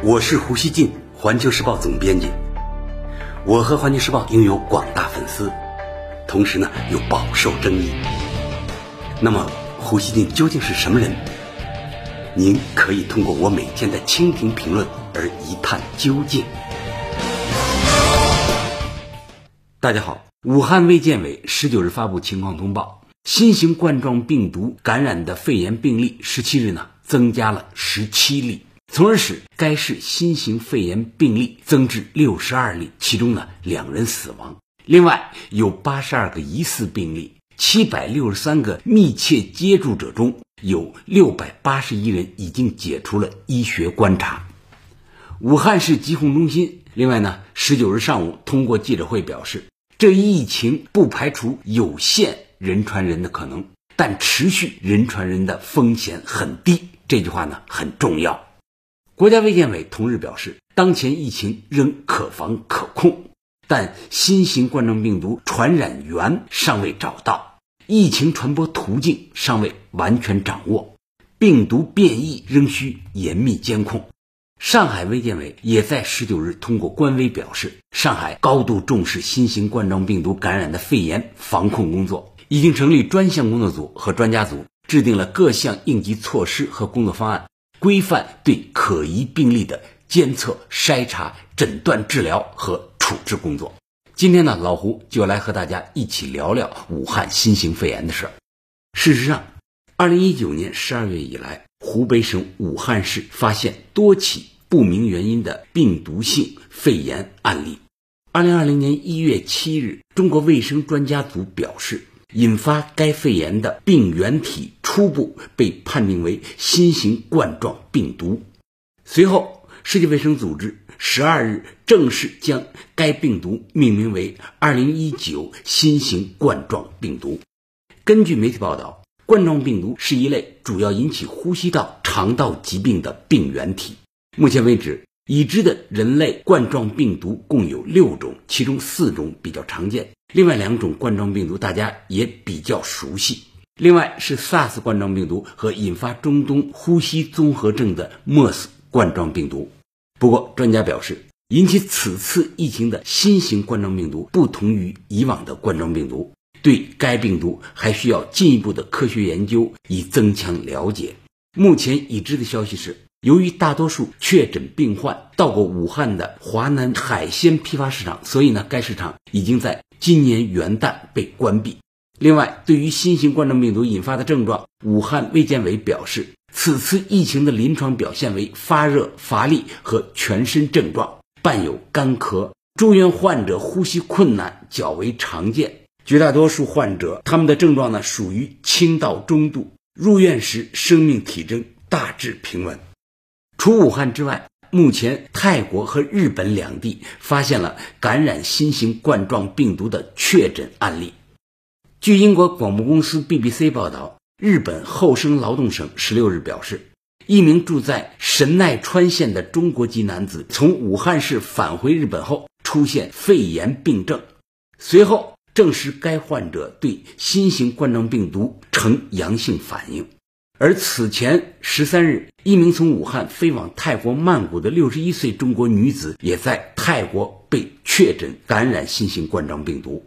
我是胡锡进，环球时报总编辑。我和环球时报拥有广大粉丝，同时呢又饱受争议。那么胡锡进究竟是什么人？您可以通过我每天的蜻蜓评论而一探究竟。大家好，武汉卫健委十九日发布情况通报，新型冠状病毒感染的肺炎病例十七日呢增加了十七例。从而使该市新型肺炎病例增至六十二例，其中呢两人死亡。另外有八十二个疑似病例，七百六十三个密切接触者中有六百八十一人已经解除了医学观察。武汉市疾控中心另外呢，十九日上午通过记者会表示，这一疫情不排除有限人传人的可能，但持续人传人的风险很低。这句话呢很重要。国家卫健委同日表示，当前疫情仍可防可控，但新型冠状病毒传染源尚未找到，疫情传播途径尚未完全掌握，病毒变异仍需严密监控。上海卫健委也在十九日通过官微表示，上海高度重视新型冠状病毒感染的肺炎防控工作，已经成立专项工作组和专家组，制定了各项应急措施和工作方案。规范对可疑病例的监测、筛查、诊断、治疗和处置工作。今天呢，老胡就来和大家一起聊聊武汉新型肺炎的事儿。事实上，二零一九年十二月以来，湖北省武汉市发现多起不明原因的病毒性肺炎案例。二零二零年一月七日，中国卫生专家组表示。引发该肺炎的病原体初步被判定为新型冠状病毒。随后，世界卫生组织十二日正式将该病毒命名为“二零一九新型冠状病毒”。根据媒体报道，冠状病毒是一类主要引起呼吸道、肠道疾病的病原体。目前为止，已知的人类冠状病毒共有六种，其中四种比较常见。另外两种冠状病毒大家也比较熟悉，另外是 SARS 冠状病毒和引发中东呼吸综合症的 MERS 冠状病毒。不过，专家表示，引起此次疫情的新型冠状病毒不同于以往的冠状病毒，对该病毒还需要进一步的科学研究以增强了解。目前已知的消息是。由于大多数确诊病患到过武汉的华南海鲜批发市场，所以呢，该市场已经在今年元旦被关闭。另外，对于新型冠状病毒引发的症状，武汉卫健委表示，此次疫情的临床表现为发热、乏力和全身症状，伴有干咳。住院患者呼吸困难较为常见，绝大多数患者他们的症状呢属于轻到中度，入院时生命体征大致平稳。除武汉之外，目前泰国和日本两地发现了感染新型冠状病毒的确诊案例。据英国广播公司 BBC 报道，日本厚生劳动省十六日表示，一名住在神奈川县的中国籍男子从武汉市返回日本后出现肺炎病症，随后证实该患者对新型冠状病毒呈阳性反应。而此前十三日，一名从武汉飞往泰国曼谷的六十一岁中国女子，也在泰国被确诊感染新型冠状病毒。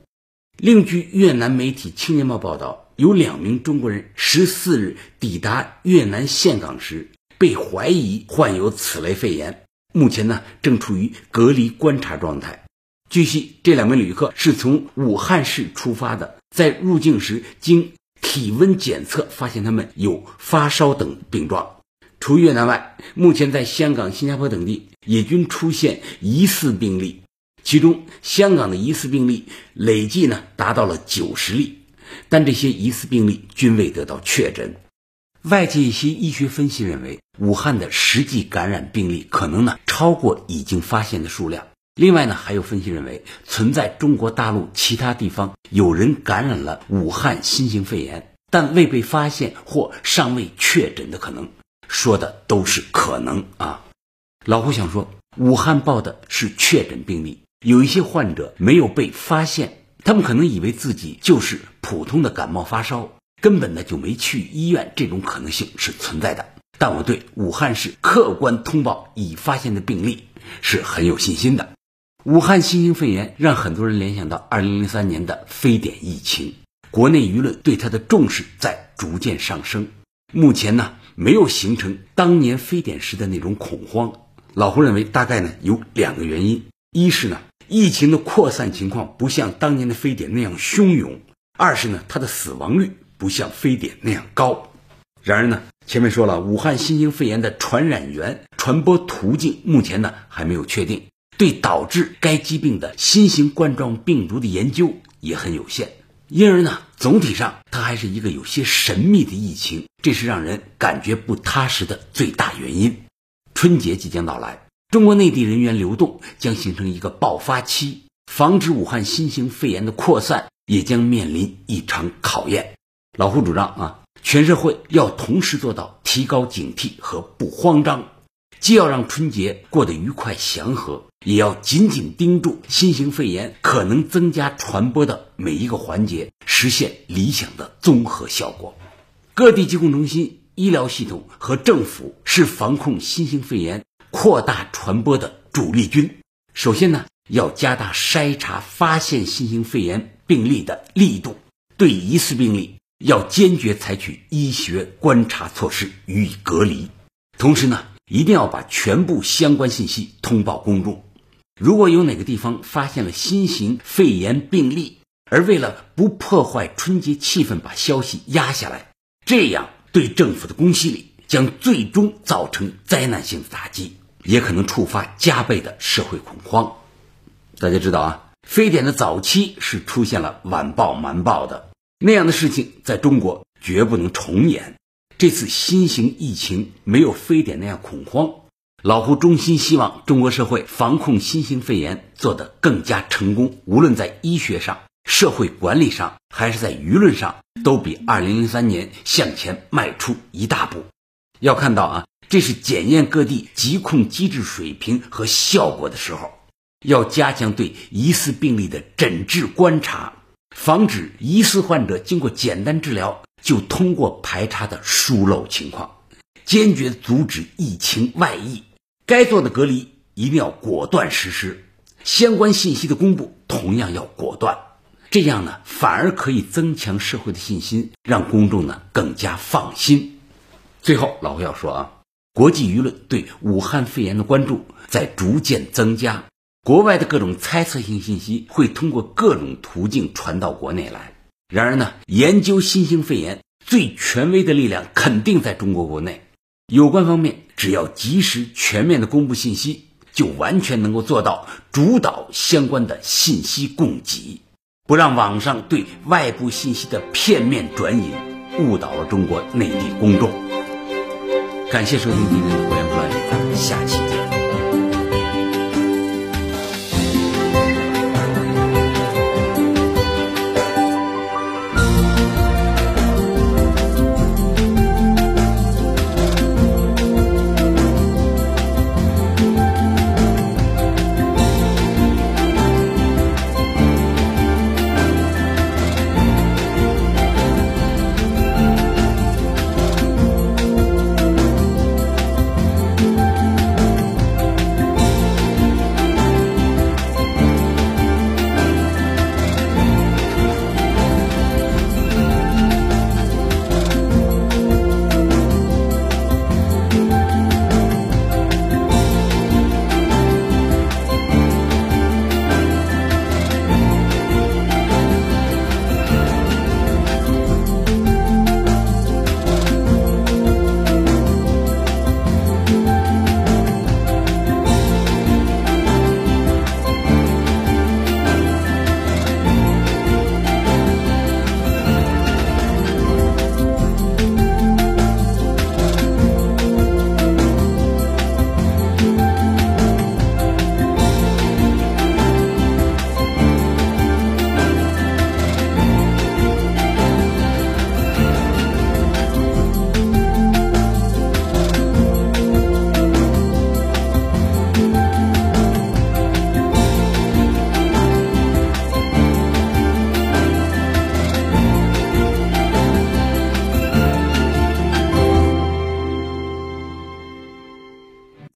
另据越南媒体《青年报》报道，有两名中国人十四日抵达越南岘港时，被怀疑患有此类肺炎，目前呢正处于隔离观察状态。据悉，这两名旅客是从武汉市出发的，在入境时经。体温检测发现他们有发烧等病状。除越南外，目前在香港、新加坡等地也均出现疑似病例，其中香港的疑似病例累计呢达到了九十例，但这些疑似病例均未得到确诊。外界一些医学分析认为，武汉的实际感染病例可能呢超过已经发现的数量。另外呢，还有分析认为，存在中国大陆其他地方有人感染了武汉新型肺炎，但未被发现或尚未确诊的可能。说的都是可能啊。老胡想说，武汉报的是确诊病例，有一些患者没有被发现，他们可能以为自己就是普通的感冒发烧，根本呢就没去医院，这种可能性是存在的。但我对武汉市客观通报已发现的病例是很有信心的。武汉新型肺炎让很多人联想到2003年的非典疫情，国内舆论对它的重视在逐渐上升。目前呢，没有形成当年非典时的那种恐慌。老胡认为，大概呢有两个原因：一是呢，疫情的扩散情况不像当年的非典那样汹涌；二是呢，它的死亡率不像非典那样高。然而呢，前面说了，武汉新型肺炎的传染源、传播途径目前呢还没有确定。对导致该疾病的新型冠状病毒的研究也很有限，因而呢，总体上它还是一个有些神秘的疫情，这是让人感觉不踏实的最大原因。春节即将到来，中国内地人员流动将形成一个爆发期，防止武汉新型肺炎的扩散也将面临一场考验。老胡主张啊，全社会要同时做到提高警惕和不慌张，既要让春节过得愉快祥和。也要紧紧盯住新型肺炎可能增加传播的每一个环节，实现理想的综合效果。各地疾控中心、医疗系统和政府是防控新型肺炎扩大传播的主力军。首先呢，要加大筛查发现新型肺炎病例的力度，对疑似病例要坚决采取医学观察措施予以隔离。同时呢，一定要把全部相关信息通报公众。如果有哪个地方发现了新型肺炎病例，而为了不破坏春节气氛，把消息压下来，这样对政府的公信力将最终造成灾难性的打击，也可能触发加倍的社会恐慌。大家知道啊，非典的早期是出现了晚报瞒报的那样的事情，在中国绝不能重演。这次新型疫情没有非典那样恐慌。老胡衷心希望中国社会防控新型肺炎做得更加成功，无论在医学上、社会管理上，还是在舆论上，都比2003年向前迈出一大步。要看到啊，这是检验各地疾控机制水平和效果的时候，要加强对疑似病例的诊治观察，防止疑似患者经过简单治疗就通过排查的疏漏情况，坚决阻止疫情外溢。该做的隔离一定要果断实施，相关信息的公布同样要果断，这样呢反而可以增强社会的信心，让公众呢更加放心。最后，老胡要说啊，国际舆论对武汉肺炎的关注在逐渐增加，国外的各种猜测性信息会通过各种途径传到国内来。然而呢，研究新型肺炎最权威的力量肯定在中国国内。有关方面只要及时全面的公布信息，就完全能够做到主导相关的信息供给，不让网上对外部信息的片面转引误导了中国内地公众。感谢收听今天的《胡言不乱》，咱们下期见。